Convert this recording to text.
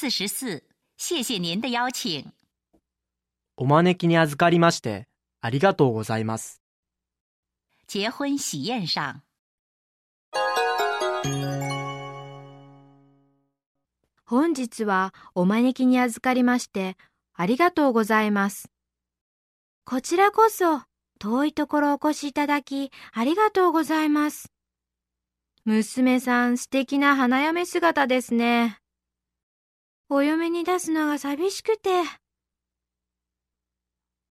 四十四，谢谢您的邀请。お招きに預かりまして、ありがとうございます。结婚喜宴上，本日はお招きに預かりまして、ありがとうございます。こちらこそ、遠いところお越しいただき、ありがとうございます。娘さん素敵な花嫁姿ですね。お嫁に出すのが寂しくて、